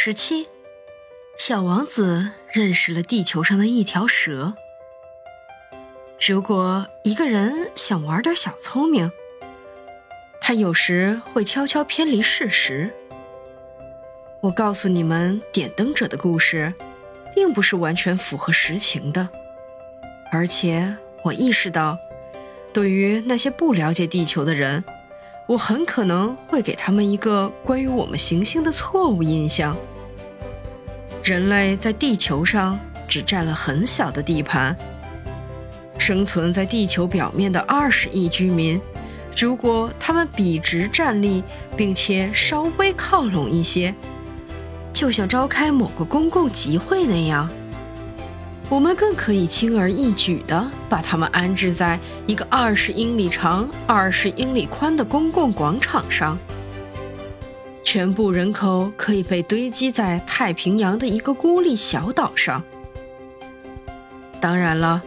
十七，小王子认识了地球上的一条蛇。如果一个人想玩点小聪明，他有时会悄悄偏离事实。我告诉你们，点灯者的故事，并不是完全符合实情的，而且我意识到，对于那些不了解地球的人。我很可能会给他们一个关于我们行星的错误印象。人类在地球上只占了很小的地盘。生存在地球表面的二十亿居民，如果他们笔直站立，并且稍微靠拢一些，就像召开某个公共集会那样。我们更可以轻而易举地把它们安置在一个二十英里长、二十英里宽的公共广场上，全部人口可以被堆积在太平洋的一个孤立小岛上。当然了，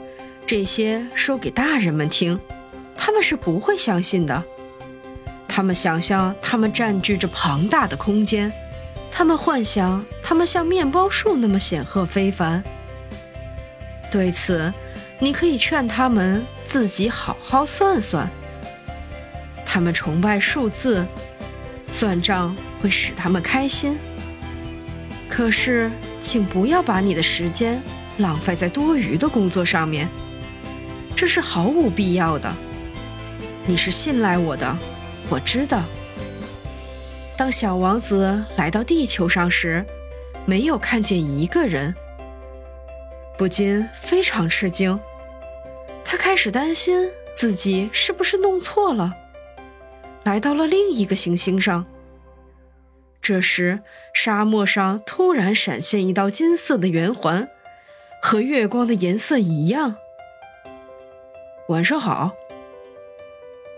这些说给大人们听，他们是不会相信的。他们想象他们占据着庞大的空间，他们幻想他们像面包树那么显赫非凡。对此，你可以劝他们自己好好算算。他们崇拜数字，算账会使他们开心。可是，请不要把你的时间浪费在多余的工作上面，这是毫无必要的。你是信赖我的，我知道。当小王子来到地球上时，没有看见一个人。不禁非常吃惊，他开始担心自己是不是弄错了，来到了另一个行星上。这时，沙漠上突然闪现一道金色的圆环，和月光的颜色一样。晚上好，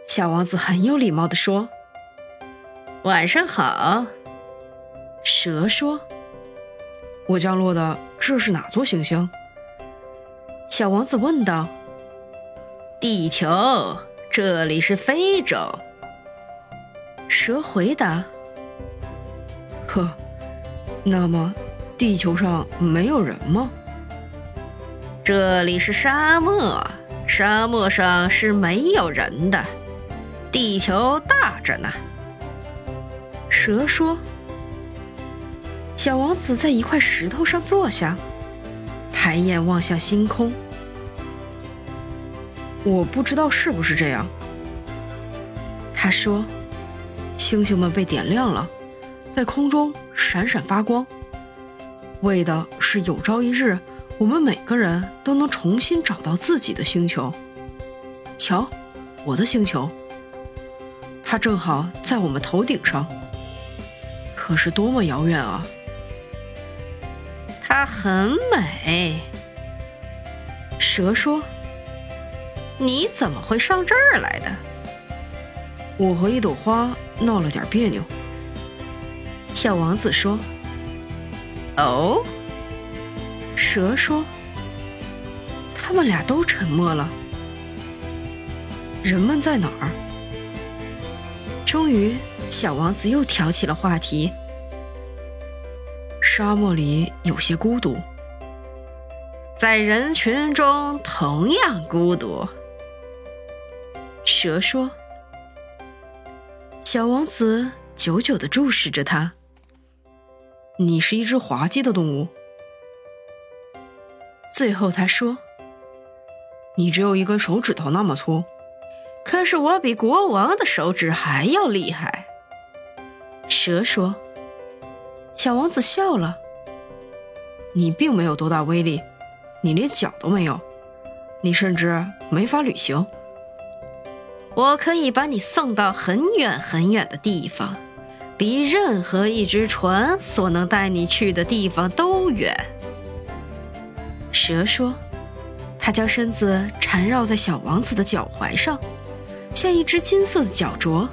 小王子很有礼貌地说：“晚上好。”蛇说：“我降落的这是哪座行星？”小王子问道：“地球，这里是非洲。”蛇回答：“呵，那么地球上没有人吗？”“这里是沙漠，沙漠上是没有人的。地球大着呢。”蛇说。小王子在一块石头上坐下，抬眼望向星空。我不知道是不是这样，他说：“星星们被点亮了，在空中闪闪发光，为的是有朝一日，我们每个人都能重新找到自己的星球。瞧，我的星球，它正好在我们头顶上，可是多么遥远啊！它很美。”蛇说。你怎么会上这儿来的？我和一朵花闹了点别扭。小王子说：“哦。”蛇说：“他们俩都沉默了。人们在哪儿？”终于，小王子又挑起了话题：“沙漠里有些孤独，在人群中同样孤独。”蛇说：“小王子久久地注视着他。你是一只滑稽的动物。”最后他说：“你只有一根手指头那么粗，可是我比国王的手指还要厉害。”蛇说：“小王子笑了。你并没有多大威力，你连脚都没有，你甚至没法旅行。”我可以把你送到很远很远的地方，比任何一只船所能带你去的地方都远。蛇说：“它将身子缠绕在小王子的脚踝上，像一只金色的脚镯。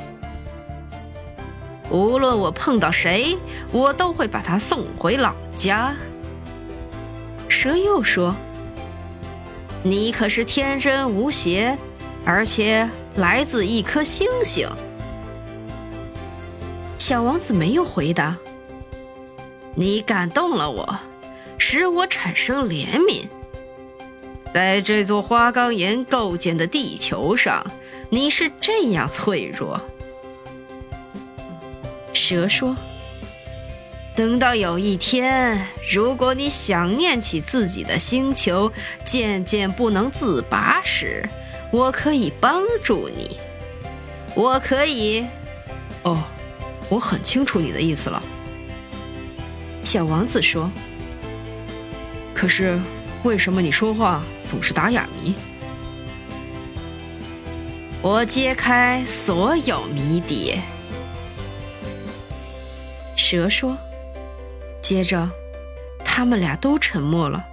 无论我碰到谁，我都会把他送回老家。”蛇又说：“你可是天真无邪，而且……”来自一颗星星。小王子没有回答。你感动了我，使我产生怜悯。在这座花岗岩构建的地球上，你是这样脆弱。蛇说：“等到有一天，如果你想念起自己的星球，渐渐不能自拔时，我可以帮助你。我可以……哦，我很清楚你的意思了。”小王子说：“可是。”为什么你说话总是打哑谜？我揭开所有谜底。蛇说。接着，他们俩都沉默了。